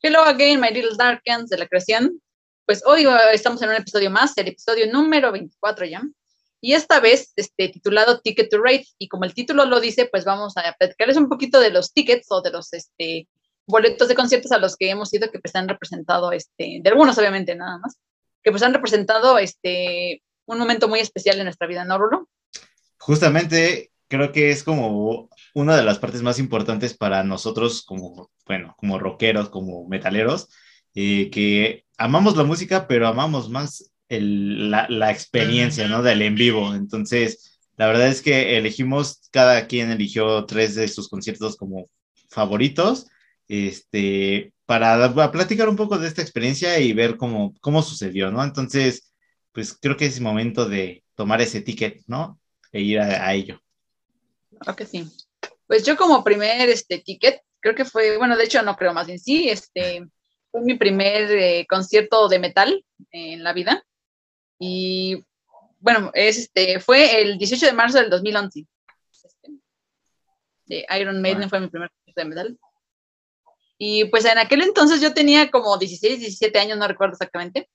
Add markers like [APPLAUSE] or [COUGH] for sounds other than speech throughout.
Hello again, my little darkens de la creación. Pues hoy estamos en un episodio más, el episodio número 24 ya. Y esta vez, este, titulado Ticket to Rate. Y como el título lo dice, pues vamos a platicarles un poquito de los tickets o de los este, boletos de conciertos a los que hemos ido, que pues han representado, este, de algunos obviamente nada más, que pues han representado este, un momento muy especial en nuestra vida, ¿no, Rulo? Justamente creo que es como una de las partes más importantes para nosotros como, bueno, como rockeros, como metaleros, eh, que amamos la música, pero amamos más el, la, la, experiencia, ¿no? Del en vivo. Entonces, la verdad es que elegimos, cada quien eligió tres de sus conciertos como favoritos, este, para, para platicar un poco de esta experiencia y ver cómo, cómo sucedió, ¿no? Entonces, pues creo que es momento de tomar ese ticket, ¿no? E ir a, a ello. Creo que sí. Pues yo como primer este, ticket, creo que fue, bueno, de hecho no creo más en sí, este, fue mi primer eh, concierto de metal en la vida. Y bueno, es, este, fue el 18 de marzo del 2011. Este, de Iron Maiden fue mi primer concierto de metal. Y pues en aquel entonces yo tenía como 16, 17 años, no recuerdo exactamente.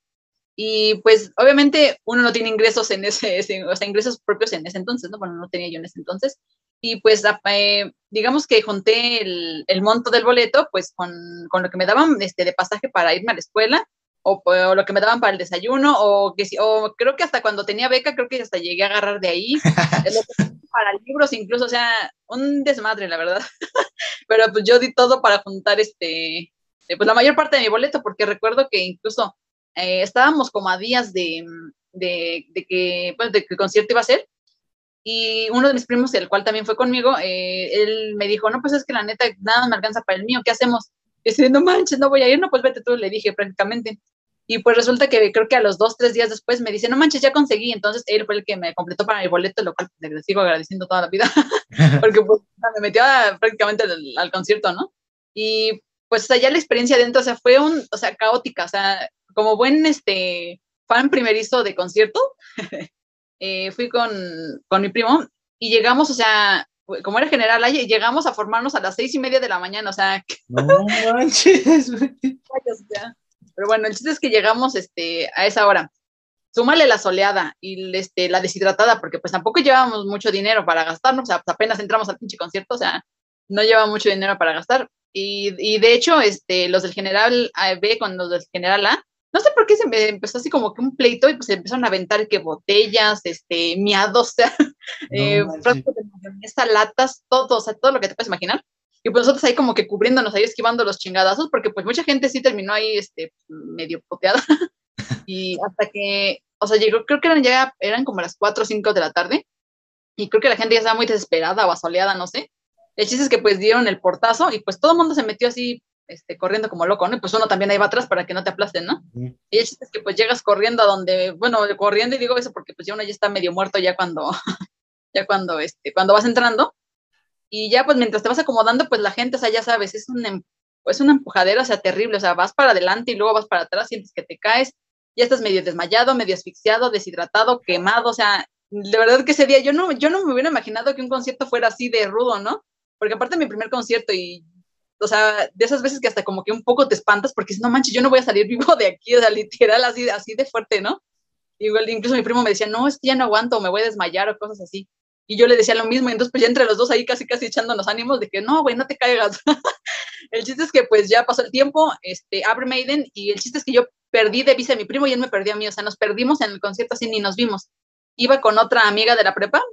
Y pues obviamente uno no tiene ingresos en ese, ese, [LAUGHS] o sea, ingresos propios en ese entonces, ¿no? Bueno, no tenía yo en ese entonces. Y pues eh, digamos que junté el, el, monto del boleto pues con, con, lo que me daban este, de pasaje para irme a la escuela o, o, lo que me daban para el desayuno o, que, o creo que hasta cuando tenía beca creo que hasta llegué a agarrar de ahí. [LAUGHS] para libros incluso, o sea, un desmadre la verdad. [LAUGHS] Pero pues yo di todo para juntar este, pues la mayor parte de mi boleto porque recuerdo que incluso eh, estábamos como a días de, de, de que, pues, de que el concierto iba a ser y uno de mis primos, el cual también fue conmigo, eh, él me dijo, no, pues es que la neta, nada me alcanza para el mío, ¿qué hacemos? Y yo no manches, no voy a ir, no, pues vete tú, le dije prácticamente. Y pues resulta que creo que a los dos, tres días después me dice, no manches, ya conseguí. Entonces él fue el que me completó para mi boleto, lo cual le sigo agradeciendo toda la vida, [LAUGHS] [LAUGHS] porque pues, me metió a, prácticamente al, al, concierto, ¿no? Y pues ya la experiencia dentro, o sea, fue un, o sea, caótica, o sea, como buen este fan primerizo de concierto, [LAUGHS] eh, fui con, con, mi primo y llegamos, o sea, como era general, llegamos a formarnos a las seis y media de la mañana, o sea. [LAUGHS] No manches. Pero bueno, el chiste es que llegamos este, a esa hora. Súmale la soleada y este, la deshidratada, porque pues tampoco llevábamos mucho dinero para gastarnos, o sea, pues apenas entramos al pinche concierto, o sea, no lleva mucho dinero para gastar. Y, y de hecho, este, los del general B con los del general A, no sé por qué se me empezó así como que un pleito y pues se empezaron a aventar que botellas, este, miados, [LAUGHS] o sea, no, eh, frascos de mayonesa, latas, todo, o sea, todo lo que te puedes imaginar. Y pues nosotros ahí como que cubriéndonos ahí, esquivando los chingadazos, porque pues mucha gente sí terminó ahí, este, medio poteada. [LAUGHS] y hasta que, o sea, llegó, creo que eran ya, eran como las 4 o 5 de la tarde, y creo que la gente ya estaba muy desesperada o asoleada, no sé. El chiste es que pues dieron el portazo y pues todo el mundo se metió así este, corriendo como loco, ¿no? Y pues uno también ahí va atrás para que no te aplasten, ¿no? Y el chiste es que pues llegas corriendo a donde, bueno, corriendo y digo eso porque pues ya uno ya está medio muerto ya cuando, [LAUGHS] ya cuando, este, cuando vas entrando. Y ya pues mientras te vas acomodando, pues la gente, o sea, ya sabes, es un, es una empujadera, o sea, terrible, o sea, vas para adelante y luego vas para atrás, sientes que te caes, ya estás medio desmayado, medio asfixiado, deshidratado, quemado, o sea, de verdad que ese día yo no, yo no me hubiera imaginado que un concierto fuera así de rudo, ¿no? Porque aparte de mi primer concierto y o sea, de esas veces que hasta como que un poco te espantas porque no manches, yo no voy a salir [LAUGHS] vivo de aquí, o sea, literal, así, así de fuerte, ¿no? Igual, incluso mi primo me decía, no, es que ya no aguanto, me voy a desmayar o cosas así. Y yo le decía lo mismo, y entonces pues ya entre los dos ahí casi casi echándonos ánimos de que no, güey, no te caigas. [LAUGHS] el chiste es que pues ya pasó el tiempo, este, abre Maiden, y el chiste es que yo perdí de vista a mi primo y él me perdió a mí, o sea, nos perdimos en el concierto así ni nos vimos. Iba con otra amiga de la prepa,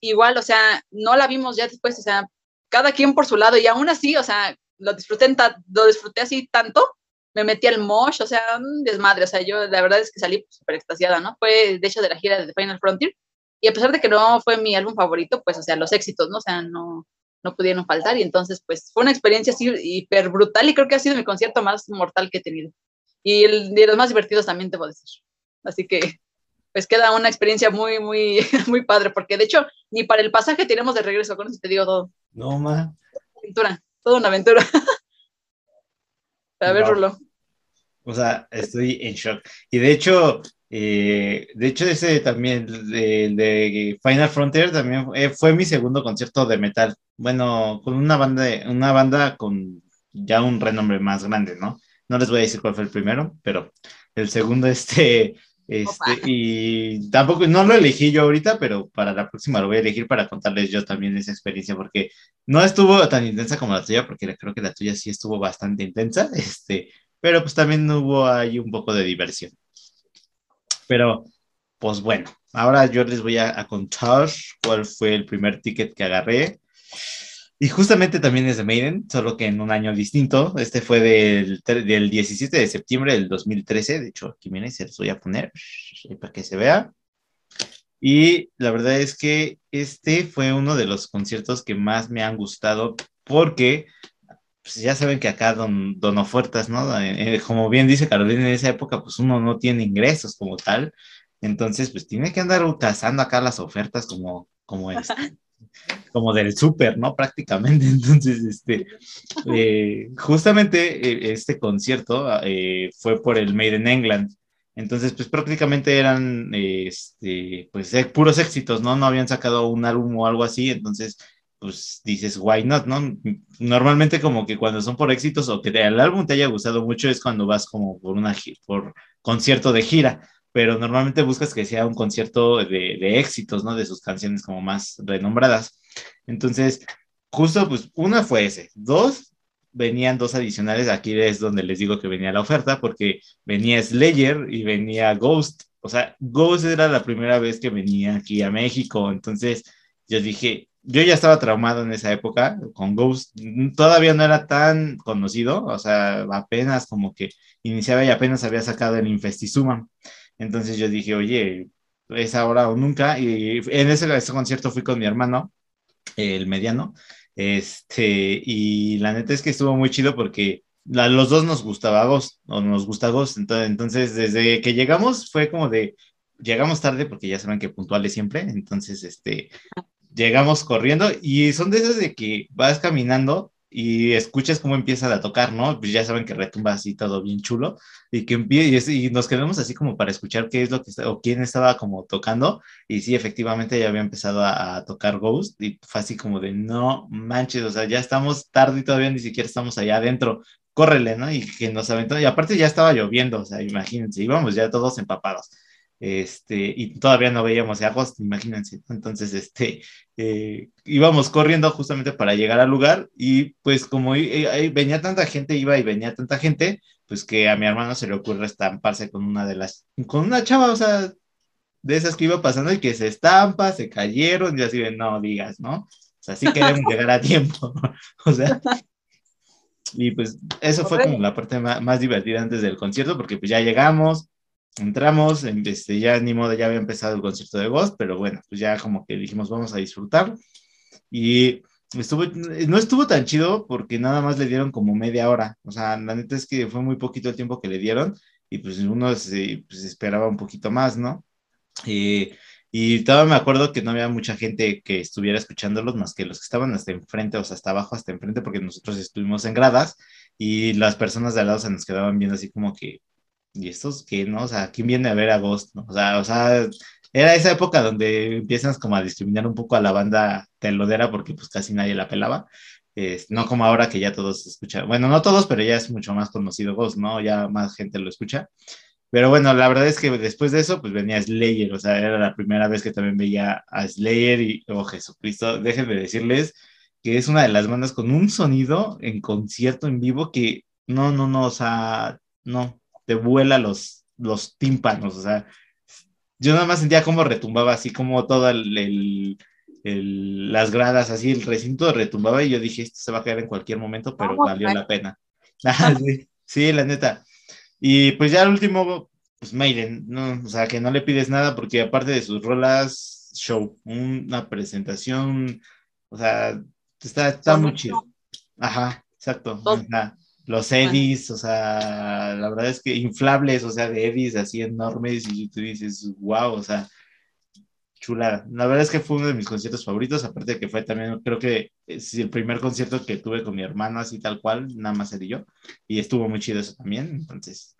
igual, o sea, no la vimos ya después, o sea, cada quien por su lado, y aún así, o sea, lo disfruté, lo disfruté así tanto, me metí al mosh, o sea, un desmadre, o sea, yo la verdad es que salí súper extasiada, ¿no? Fue, de hecho, de la gira de Final Frontier, y a pesar de que no fue mi álbum favorito, pues, o sea, los éxitos, ¿no? O sea, no, no pudieron faltar, y entonces, pues, fue una experiencia así hiper brutal, y creo que ha sido mi concierto más mortal que he tenido, y el, de los más divertidos también, debo decir. Así que, pues, queda una experiencia muy, muy, [LAUGHS] muy padre, porque de hecho, ni para el pasaje tenemos de regreso, con eso te digo todo. No, ma. Aventura toda una aventura. [LAUGHS] A ver, wow. Rulo. O sea, estoy en shock. Y de hecho, eh, de hecho, ese también, de, de, Final Frontier, también fue mi segundo concierto de metal. Bueno, con una banda, una banda con ya un renombre más grande, ¿no? No les voy a decir cuál fue el primero, pero el segundo, [LAUGHS] este, este, y tampoco, no lo elegí yo ahorita, pero para la próxima lo voy a elegir para contarles yo también esa experiencia, porque no estuvo tan intensa como la tuya, porque creo que la tuya sí estuvo bastante intensa, [LAUGHS] este, pero pues también hubo ahí un poco de diversión. Pero, pues bueno, ahora yo les voy a, a contar cuál fue el primer ticket que agarré. Y justamente también es de Maiden, solo que en un año distinto. Este fue del, del 17 de septiembre del 2013. De hecho, aquí miren, se los voy a poner para que se vea. Y la verdad es que este fue uno de los conciertos que más me han gustado porque pues ya saben que acá don, don ofertas, ¿no? Eh, eh, como bien dice Carolina, en esa época pues uno no tiene ingresos como tal. Entonces pues tiene que andar cazando acá las ofertas como, como [LAUGHS] este, como del súper, ¿no? Prácticamente. [LAUGHS] Entonces, este, eh, justamente eh, este concierto eh, fue por el Made in England. Entonces, pues prácticamente eran, este, pues, puros éxitos, ¿no? No habían sacado un álbum o algo así. Entonces, pues dices, why not, ¿no? Normalmente como que cuando son por éxitos o que el álbum te haya gustado mucho es cuando vas como por una, por concierto de gira pero normalmente buscas que sea un concierto de, éxitos, ¿no? De sus canciones como más renombradas. Entonces, justo, pues, una fue ese. Dos, venían dos adicionales. Aquí es donde les digo que venía la oferta, porque venía Slayer y venía Ghost. O sea, Ghost era la primera vez que venía aquí a México. Entonces, yo dije, yo ya estaba traumado en esa época con Ghost. Todavía no era tan conocido, o sea, apenas como que iniciaba y apenas había sacado el Infestizuma. Entonces yo dije, oye, es ahora o nunca. Y en ese, ese concierto fui con mi hermano, el mediano. Este, y la neta es que estuvo muy chido porque los dos nos gustaba Ghost, o nos gusta Ghost. Entonces, entonces, desde que llegamos fue como de, llegamos tarde porque ya saben que puntuales siempre. Entonces, este, llegamos corriendo y son de esas de que vas caminando y escuchas cómo empieza a tocar, ¿no? Pues ya saben que retumba así todo bien chulo y que empieza y, nos quedamos así como para escuchar qué es lo que está o quién estaba como tocando y sí, efectivamente ya había empezado a, tocar Ghost y fue así como de no manches, o sea, ya estamos tarde y todavía ni siquiera estamos allá adentro, córrele, ¿no? Y que nos aventó y aparte ya estaba lloviendo, o sea, imagínense, íbamos ya todos empapados este, y todavía no veíamos a agosto, imagínense. Entonces, este, eh, íbamos corriendo justamente para llegar al lugar y pues como venía tanta gente, iba y venía tanta gente, pues que a mi hermano se le ocurre estamparse con una de las, con una chava, o sea, de esas que iba pasando y que se estampa, se cayeron y así de, no digas, ¿no? O sea, sí queremos [LAUGHS] llegar a tiempo, [LAUGHS] o sea, [LAUGHS] y pues eso fue como la parte más, más divertida antes del concierto, porque pues ya llegamos, entramos, este, ya ni modo, ya había empezado el concierto de Ghost, pero bueno, pues ya como que dijimos, vamos a disfrutar. Y estuvo, no estuvo tan chido porque nada más le dieron como media hora. O sea, la neta es que fue muy poquito el tiempo que le dieron y pues uno se, pues, esperaba un poquito más, ¿no? y todavía me acuerdo que no había mucha gente que estuviera escuchándolos más que los que estaban hasta enfrente, o sea, hasta abajo, hasta enfrente, porque nosotros estuvimos en gradas y las personas de al lado se nos quedaban viendo así como que, ¿y estos qué, no? O sea, ¿quién viene a ver a Ghost? O sea, o sea, era esa época donde empiezas como a discriminar un poco a la banda telodera porque pues casi nadie la pelaba. no como ahora que ya todos escuchan, bueno, no todos, pero ya es mucho más conocido Ghost, ¿no? Ya más gente lo escucha. Pero bueno, la verdad es que después de eso, pues venía Slayer, o sea, era la primera vez que también veía a Slayer y, oh Jesucristo, déjenme decirles que es una de las bandas con un sonido en concierto en vivo que no, no, no, o sea, no, te vuela los, los tímpanos, o sea, yo nada más sentía como retumbaba, así como todas las gradas, así el recinto retumbaba y yo dije, esto se va a caer en cualquier momento, pero valió la pena. [LAUGHS] Ah, sí, la neta. Y pues ya el último, pues Maiden, no, o sea, que no le pides nada porque aparte de sus rolas, show, una presentación, o sea, está, está muy chido. Ajá, exacto los Eddies, o sea, la verdad es que inflables, o sea, de Eddies así enormes y tú dices, wow, o sea, chulada. La verdad es que fue uno de mis conciertos favoritos, aparte de que fue también, creo que es el primer concierto que tuve con mi hermano, así tal cual, nada más él y yo, y estuvo muy chido eso también, entonces,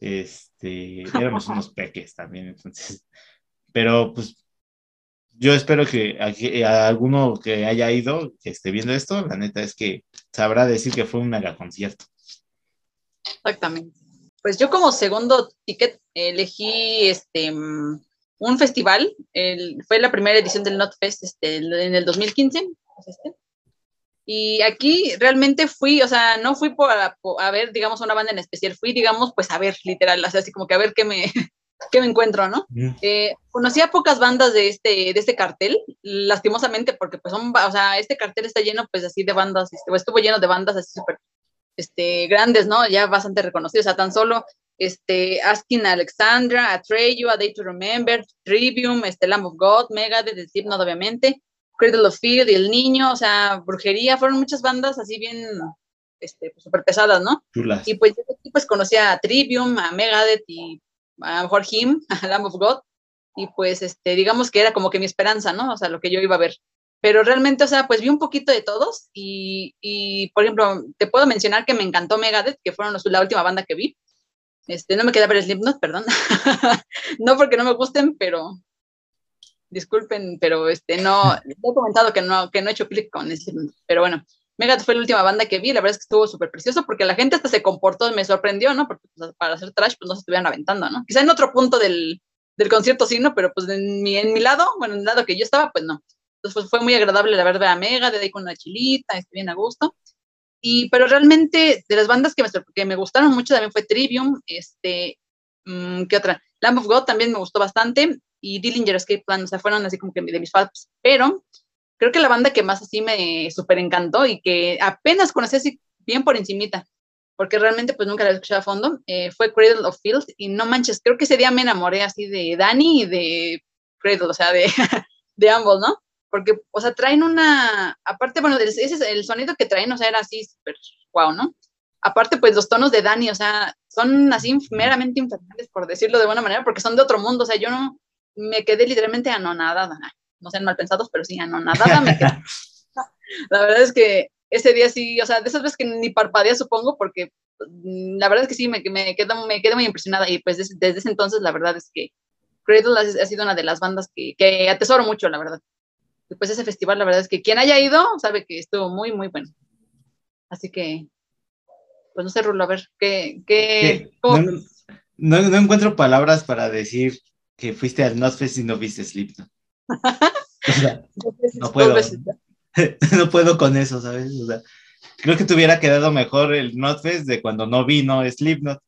este, éramos unos peques también, entonces, pero pues yo espero que a, alguno que haya ido, que esté viendo esto, la neta es que sabrá decir que fue un mega concierto. Exactamente. Pues yo como segundo ticket elegí este un festival, fue la primera edición del NotFest este, en el 2015. Este, y aquí realmente fui, o sea, no fui por a, ver, digamos, una banda en especial, fui, digamos, pues a ver, literal, o sea, así como que a ver qué me, [LAUGHS] qué me encuentro, ¿no? Eh, conocía pocas bandas de este, de este cartel, lastimosamente, porque pues son, o sea, este cartel está lleno pues así de bandas, este, estuvo lleno de bandas así súper este, grandes, ¿no? Ya bastante reconocidos, o sea, tan solo este, Asking Alexandra, Atreyu, A Day to Remember, Trivium, este, Lamb of God, Megadeth, Slipknot, obviamente, Cradle of Field, El Niño, o sea, Brujería, fueron muchas bandas así bien, este, pues, súper pesadas, ¿no? Y pues yo pues conocía a Trivium, a Megadeth y a lo mejor Him, a [LAUGHS] Lamb of God, y pues, este, digamos que era como que mi esperanza, ¿no? O sea, lo que yo iba a ver. Pero realmente, o sea, pues vi un poquito de todos y, y por ejemplo, te puedo mencionar que me encantó Megadeth, que fueron los, la última banda que vi. Este, no me queda ver Slipknot, perdón. [LAUGHS] no porque no me gusten, pero disculpen, pero este, no, he comentado que no, que no he hecho clic con Slipknot, pero bueno, Megadeth fue la última banda que vi, la verdad es que estuvo súper precioso porque la gente hasta se comportó, me sorprendió, ¿no? Porque pues, para hacer trash, pues no se estuvieran aventando, ¿no? Quizá en otro punto del, del concierto sí, ¿no? Pero pues en mi, en mi lado, bueno, en el lado que yo estaba, pues no. Entonces pues, fue muy agradable la verdad a Mega, de ahí con una chilita, estoy bien a gusto. Y, pero realmente de las bandas que me, que me gustaron mucho también fue Trivium, este, mm, ¿qué otra? Lamb of God también me gustó bastante y Dillinger Escape Plan, o sea, fueron así como que de mis faps, pero creo que la banda que más así me súper encantó y que apenas conocí así bien por encimita, porque realmente pues nunca la había escuchado a fondo, eh, fue Cradle of Field y no manches, creo que ese día me enamoré así de Dani y de Cradle, o sea, de, [LAUGHS] de ambos, ¿no? porque, o sea, traen una, aparte, bueno, ese es el sonido que traen, o sea, era así súper guau, ¿no? Aparte, pues los tonos de Dani, o sea, son así meramente infernales, por decirlo de buena manera, porque son de otro mundo, o sea, yo no, me quedé literalmente anonadada, no sean mal pensados, pero sí, anonadada me quedé. [LAUGHS] la verdad es que ese día sí, o sea, de esas veces que ni parpadea, supongo, porque mm, la verdad es que sí, me, me, quedo, me quedé muy impresionada y pues desde, ese entonces la verdad es que Cradle ha, ha sido una de las bandas que, que atesoro mucho, la verdad después de ese festival, la verdad es que quien haya ido sabe que estuvo muy, muy bueno. Así que, pues no sé, Rulo, a ver, ¿qué? qué no, no, encuentro palabras para decir que fuiste al Notfest y no viste Slipknot. [LAUGHS] no puedo. [LAUGHS] no puedo con eso, ¿sabes? O sea, creo que te hubiera quedado mejor el Notfest de cuando no vino Slipknot.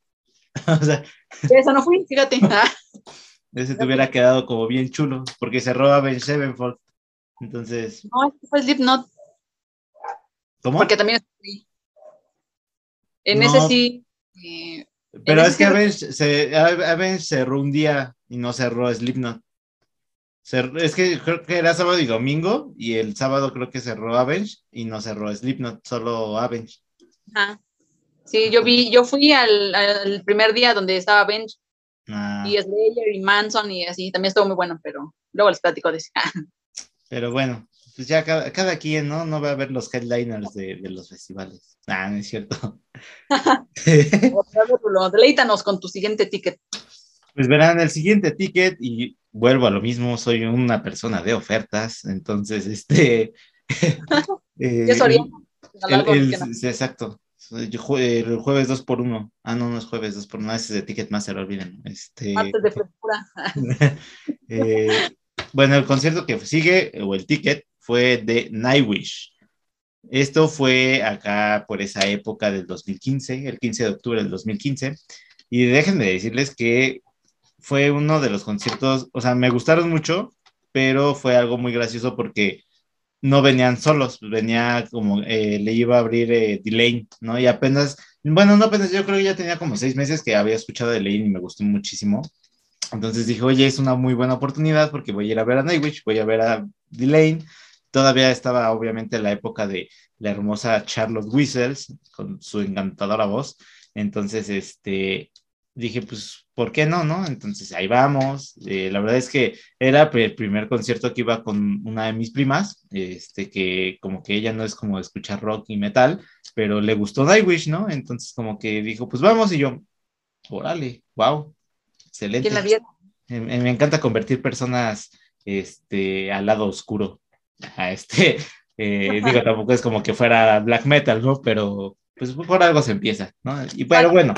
[LAUGHS] o sea, eso no fui, fíjate. Ese te hubiera quedado como bien chulo, porque cerró a Ben Sevenfold. Entonces. No, fue Slipknot. ¿Cómo? Porque también En ese sí. Eh, pero es que Avenge, se, cerró un día y no cerró Slipknot. Es que creo que era sábado y domingo, y el sábado creo que cerró Avenge y no cerró Slipknot, solo Avenge. Ajá. Sí, yo vi, yo fui al, primer día donde estaba Avenge ah. y Slayer y Manson y así, también estuvo muy bueno, pero luego les platico de eso. [LAUGHS] Pero bueno, pues ya cada, quien, ¿no? No va a ver los headliners de, los festivales. Ah, no es cierto. [LAUGHS] Deleítanos con tu siguiente ticket. Pues verán el siguiente ticket y vuelvo a lo mismo, soy una persona de ofertas, entonces este... [LAUGHS] eh, el, exacto. el jueves 2 por 1 Ah, no, no es jueves 2 por 1 ese es de Ticketmaster, olviden. Este... Martes de frescura. [LAUGHS] eh, bueno, el concierto que sigue, o el ticket, fue de Nightwish. Esto fue acá por esa época del 2015, el 15 de octubre del 2015. Y déjenme decirles que fue uno de los conciertos, o sea, me gustaron mucho, pero fue algo muy gracioso porque no venían solos, venía como, eh, le iba a abrir eh, Delane, ¿no? Y apenas, bueno, no apenas, yo creo que ya tenía como seis meses que había escuchado Delane y me gustó muchísimo. Entonces dije, oye, es una muy buena oportunidad porque voy a ir a ver a Nightwish, voy a ver a Delane. Todavía estaba obviamente la época de la hermosa Charlotte Whistles con su encantadora voz. Entonces, este, dije, pues, ¿por qué no, no? Entonces ahí vamos. Eh, la verdad es que era el primer concierto que iba con una de mis primas, este, que como que ella no es como escuchar rock y metal, pero le gustó Nightwish, ¿no? Entonces como que dijo, pues vamos y yo, órale, wow, Excelente. Me, encanta convertir personas este, al lado oscuro. A este, [LAUGHS] eh, digo, tampoco es como que fuera black metal, ¿no? Pero pues por algo se empieza, ¿no? Y pero bueno.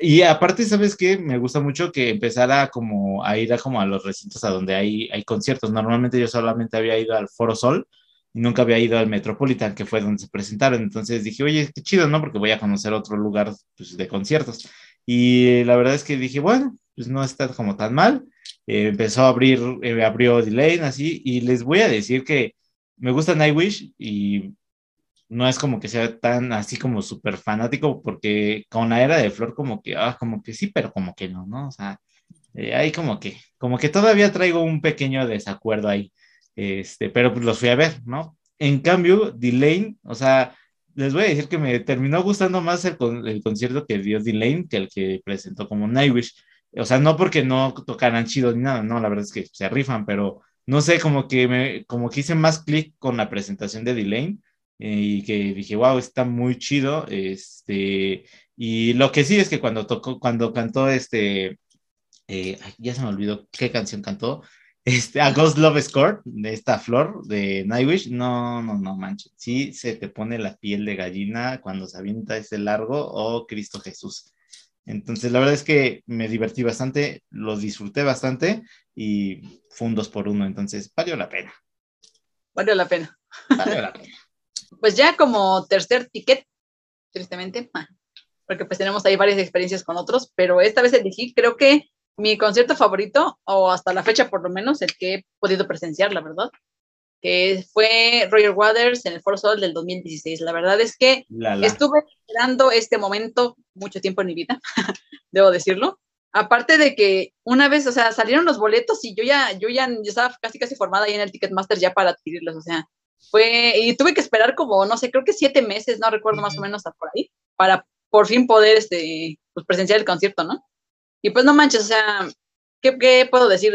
Y aparte, ¿sabes qué? Me gusta mucho que empezara como a ir a como a los recintos a donde hay, hay conciertos. Normalmente yo solamente había ido al Foro Sol y nunca había ido al Metropolitan, que fue donde se presentaron. Entonces dije, oye, qué chido, ¿no? Porque voy a conocer otro lugar pues, de conciertos. Y la verdad es que dije, bueno, pues no está como tan mal. Eh, empezó a abrir, eh, abrió Delane así, y les voy a decir que me gusta Nightwish y no es como que sea tan así como súper fanático, porque con la era de Flor como que, ah, como que sí, pero como que no, ¿no? O sea, eh, ahí como que, como que todavía traigo un pequeño desacuerdo ahí, este, pero pues los fui a ver, ¿no? En cambio, Delane, o sea, les voy a decir que me terminó gustando más el, el concierto que dio Delane que el que presentó como Nightwish. O sea, no porque no tocaran chido ni nada, no, la verdad es que se rifan, pero no sé, como que me, como que hice más clic con la presentación de Delane y que dije, wow, está muy chido. Este, y lo que sí es que cuando tocó, cuando cantó este, eh, ya se me olvidó qué canción cantó, este, a Ghost Love Score, de esta flor de Nightwish, no, no, no manches. Sí se te pone la piel de gallina cuando se avienta ese largo, oh Cristo Jesús. Entonces, la verdad es que me divertí bastante, lo disfruté bastante y fue un dos por uno, entonces valió la pena. Valió la pena. Valió la pena. Pues ya como tercer ticket, tristemente, porque pues tenemos ahí varias experiencias con otros, pero esta vez elegí, creo que mi concierto favorito, o hasta la fecha por lo menos, el que he podido presenciar, la verdad, que fue Roger Waters en el Foro Sol del 2016. La verdad es que estuve esperando este momento mucho tiempo en mi vida, [LAUGHS] debo decirlo. Aparte de que una vez, o sea, salieron los boletos y yo ya, yo ya, yo estaba casi casi formada ahí en el Ticketmaster ya para adquirirlos, o sea, fue, y tuve que esperar como, no sé, creo que siete meses, no recuerdo más o menos por ahí, para por fin poder, este, pues, presenciar el concierto, ¿no? Y pues no manches, o sea, ¿qué, puedo decir?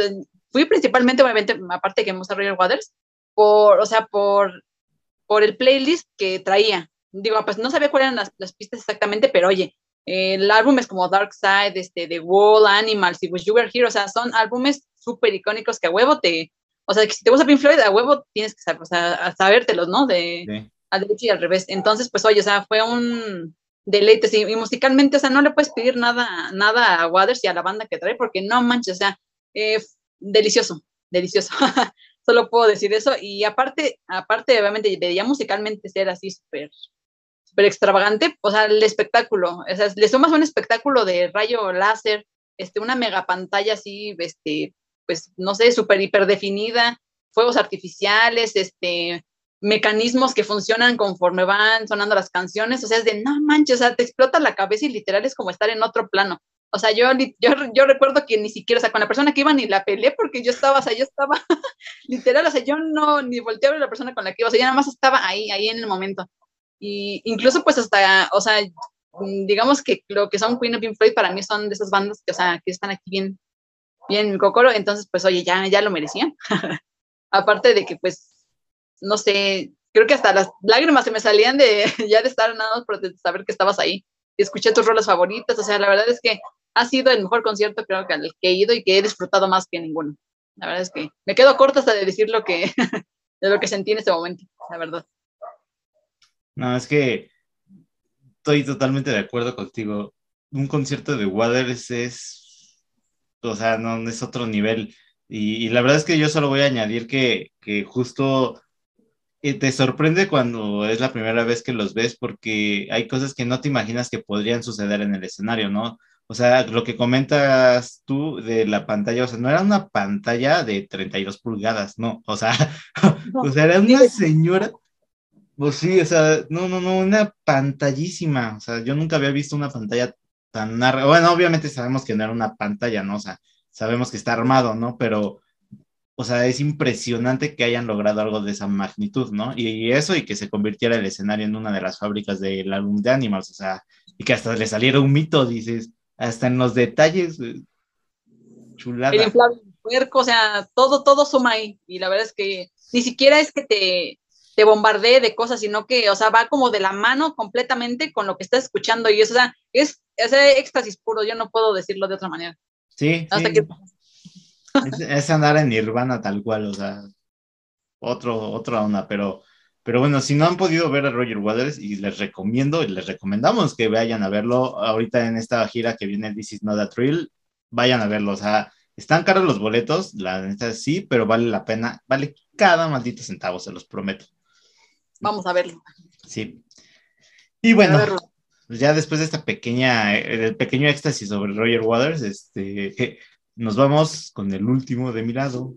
Fui principalmente, obviamente, aparte que me gusta Roger Waters, por, o sea, por, por el playlist que traía. Digo, pues no sabía cuáles eran las, pistas exactamente, pero oye, el álbum es como Dark Side, este, The Wall, Animals y Wish You Were Here, o sea, son álbumes súper icónicos que a huevo te, o sea, que si te gusta Pink Floyd, a huevo tienes que saber, o sea, sabértelos, ¿no? De al derecho y al revés. Entonces, pues oye, o sea, fue un, deleites y, musicalmente, o sea, no le puedes pedir nada, nada a Waters y a la banda que trae porque no manches, o sea, eh, delicioso, delicioso. [LAUGHS] Solo puedo decir eso y aparte, aparte obviamente veía musicalmente ser así súper súper extravagante, o sea, el espectáculo, o sea, le sumas un espectáculo de rayo láser, este, una mega pantalla así, este, pues, no sé, súper hiper definida, fuegos artificiales, este, mecanismos que funcionan conforme van sonando las canciones, o sea, es de, no manches, o sea, te explota la cabeza y literal es como estar en otro plano. O sea, yo, yo, yo recuerdo que ni siquiera, o sea, con la persona que iba ni la peleé porque yo estaba, o sea, yo estaba [LAUGHS] literal, o sea, yo no, ni volteé a ver a la persona con la que iba, o sea, yo nada más estaba ahí, ahí en el momento. Y incluso pues hasta, o sea, digamos que lo que son Queen of Pink Floyd para mí son de esas bandas que, o sea, que están aquí bien, bien en cocoro, entonces pues oye, ya, ya lo merecían. [LAUGHS] Aparte de que pues no sé, creo que hasta las lágrimas se me salían de [LAUGHS] ya de estar nada más por saber que estabas ahí. Escuché tus rolas favoritas, o sea, la verdad es que ha sido el mejor concierto creo que al que he ido y que he disfrutado más que ninguno. La verdad es que me quedo corta hasta de decir lo que, [LAUGHS] de lo que sentí en ese momento, la verdad. No, es que estoy totalmente de acuerdo contigo. Un concierto de Waters es, o sea, no es otro nivel. Y, y, la verdad es que yo solo voy a añadir que, que justo y te sorprende cuando es la primera vez que los ves porque hay cosas que no te imaginas que podrían suceder en el escenario, ¿no? O sea, lo que comentas tú de la pantalla, o sea, no era una pantalla de 32 pulgadas, no, o sea, [LAUGHS] o sea, era una señora, pues sí, o sea, no, no, no, una pantallísima, o sea, yo nunca había visto una pantalla tan larga, bueno, obviamente sabemos que no era una pantalla, ¿no? O sea, sabemos que está armado, ¿no? Pero o sea, es impresionante que hayan logrado algo de esa magnitud, ¿no? Y, eso y que se convirtiera el escenario en una de las fábricas del álbum de Animals, o sea, y que hasta le saliera un mito, dices, hasta en los detalles, eh, chulada. El inflable, o sea, todo, todo suma ahí, y la verdad es que ni siquiera es que te, te bombardee de cosas, sino que, o sea, va como de la mano completamente con lo que estás escuchando, y eso, o sea, es ese éxtasis puro, yo no puedo decirlo de otra manera. Sí, hasta Que... Es, andar en Nirvana tal cual, o sea, otro, otra onda, pero, pero bueno, si no han podido ver a Roger Waters, y les recomiendo y les recomendamos que vayan a verlo ahorita en esta gira que viene This Is Not a Thrill, vayan a verlo, o sea, están caros los boletos, la neta sí, pero vale la pena, vale cada maldito centavo, se los prometo. Vamos a verlo. Sí. Y bueno, ya después de esta pequeña, el pequeño éxtasis sobre Roger Waters, este, nos vamos con el último de mi lado.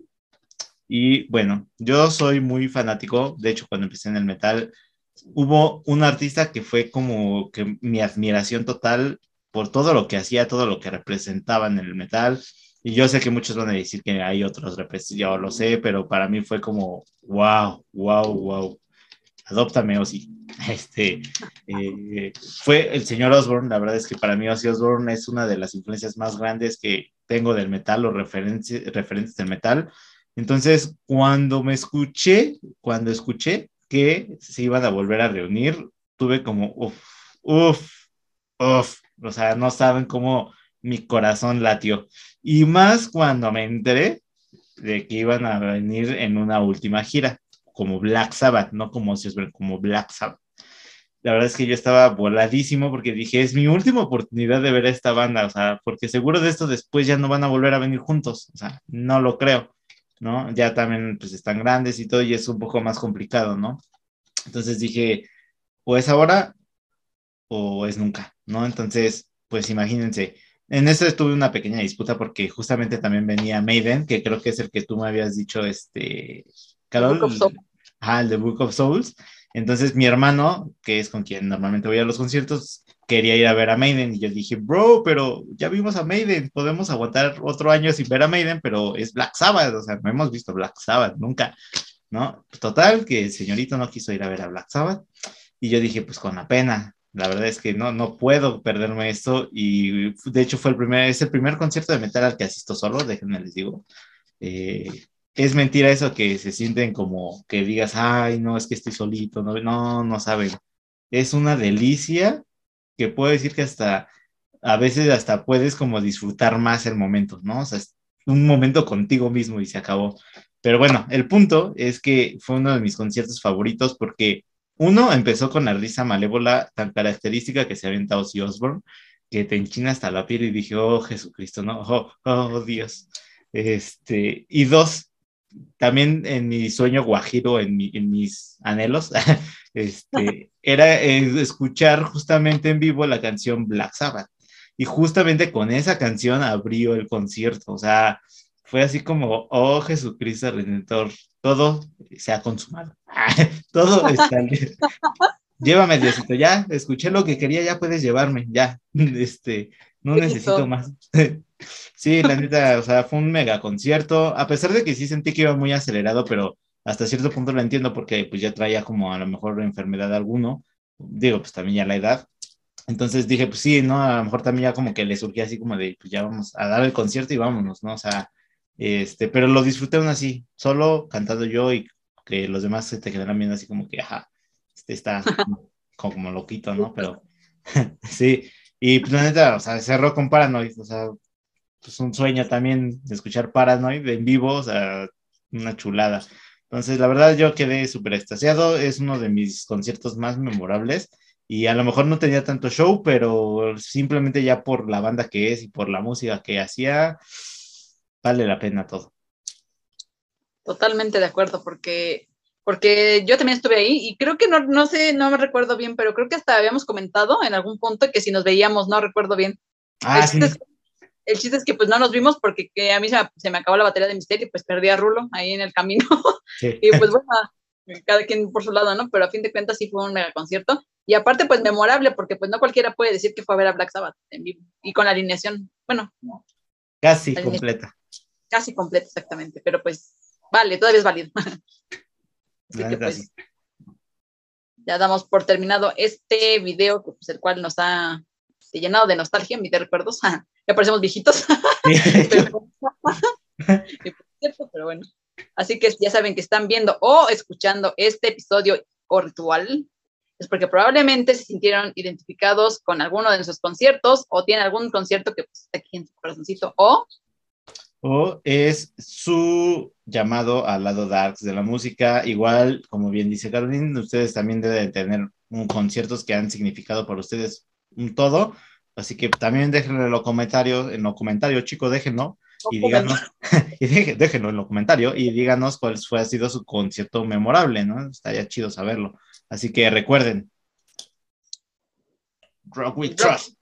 Y bueno, yo soy muy fanático, de hecho cuando empecé en el metal, hubo un artista que fue como que mi admiración total por todo lo que hacía, todo lo que representaba en el metal. Y yo sé que muchos van a decir que hay otros yo lo sé, pero para mí fue como, wow, wow, wow adóptame Ozzy. [LAUGHS] Este, eh, fue el señor Osborne, la verdad es que para mí Ozzy Osbourne es una de las influencias más grandes que tengo del metal o referentes del metal. Entonces, cuando me escuché, cuando escuché que se iban a volver a reunir, tuve como, uff, uff, uff, o sea, no saben cómo mi corazón latió. Y más cuando me enteré de que iban a venir en una última gira como Black Sabbath, no como ven como Black Sabbath. La verdad es que yo estaba voladísimo porque dije, es mi última oportunidad de ver a esta banda, o sea, porque seguro de esto después ya no van a volver a venir juntos, o sea, no lo creo, ¿no? Ya también pues están grandes y todo y es un poco más complicado, ¿no? Entonces dije, o es ahora o es nunca, ¿no? Entonces, pues imagínense, en eso tuve una pequeña disputa porque justamente también venía Maiden, que creo que es el que tú me habías dicho, este, Carol, ah, el de Book of Souls. Entonces mi hermano, que es con quien normalmente voy a los conciertos, quería ir a ver a Maiden y yo dije, bro, pero ya vimos a Maiden, podemos aguantar otro año sin ver a Maiden, pero es Black Sabbath, o sea, no hemos visto Black Sabbath nunca, ¿no? Total, que el señorito no quiso ir a ver a Black Sabbath y yo dije, pues con la pena, la verdad es que no, no puedo perderme esto y de hecho fue el primer, es el primer concierto de metal al que asisto solo, déjenme les digo. Eh, es mentira eso que se sienten como que digas, ay, no, es que estoy solito, no, no, no saben. Es una delicia que puedo decir que hasta, a veces hasta puedes como disfrutar más el momento, ¿no? O sea, es un momento contigo mismo y se acabó. Pero bueno, el punto es que fue uno de mis conciertos favoritos porque uno empezó con la risa malévola tan característica que se ha aventado Ozzy Osbourne, que te enchina hasta la piel y dije, oh Jesucristo, no, oh, oh Dios. Este, y dos, también en mi sueño guajiro, en, mis anhelos, [LAUGHS] este, era eh, escuchar justamente en vivo la canción Black Sabbath. Y justamente con esa canción abrió el concierto. O sea, fue así como, oh Jesucristo Redentor, todo se ha consumado. [LAUGHS] todo está Llévame, Diosito, ya, escuché lo que quería, ya puedes llevarme, ya, [LAUGHS] este, no necesito más. Sí, la neta, o sea, fue un mega concierto, a pesar de que sí sentí que iba muy acelerado, pero hasta cierto punto lo entiendo porque pues ya traía como a lo mejor enfermedad alguno, digo, pues también ya la edad. Entonces dije, pues sí, ¿no? A lo mejor también ya como que le surgía así como de, pues ya vamos a dar el concierto y vámonos, ¿no? O sea, este, pero lo disfruté aún así, solo cantando yo y que los demás se te quedaran viendo así como que, ajá, este está [LAUGHS] como, loquito, ¿no? Pero [LAUGHS] sí, y pues la neta, o sea, cerró con Paranoid, o sea, pues un sueño también de escuchar Paranoid en vivo, o sea, una chulada. Entonces, la verdad, yo quedé súper extasiado, es uno de mis conciertos más memorables y a lo mejor no tenía tanto show, pero simplemente ya por la banda que es y por la música que hacía, vale la pena todo. Totalmente de acuerdo, porque, porque yo también estuve ahí y creo que no, no sé, no me recuerdo bien, pero creo que hasta habíamos comentado en algún punto que si nos veíamos, no recuerdo bien. Ah, sí el chiste es que pues no nos vimos porque a mí se, me acabó la batería de misterio y pues perdí a Rulo ahí en el camino. [LAUGHS] y pues bueno, cada quien por su lado, ¿no? Pero a fin de cuentas sí fue un mega concierto. Y aparte pues memorable porque pues no cualquiera puede decir que fue a ver a Black Sabbath en vivo y con la alineación, bueno. Casi completa. Casi completa, exactamente. Pero pues vale, todavía es válido. [LAUGHS] Así que pues ya damos por terminado este video, pues, el cual nos ha llenado de nostalgia, y de recuerdos. [LAUGHS] ya parecemos viejitos. [LAUGHS] [LAUGHS] pero, bueno. Así que ya saben que están viendo o escuchando este episodio o ritual, es porque probablemente se sintieron identificados con alguno de nuestros conciertos o tienen algún concierto que pues, está aquí en su corazoncito o o es su llamado al lado darks de la música. Igual, como bien dice Caroline, ustedes también deben tener un conciertos que han significado para ustedes todo. Así que también déjenlo en los comentarios, en los comentarios, chicos, déjenlo y díganos, [LAUGHS] y déjenlo en los comentarios y díganos cuál fue, ha sido su concierto memorable, ¿no? Estaría chido saberlo. Así que recuerden, Rock with Trust.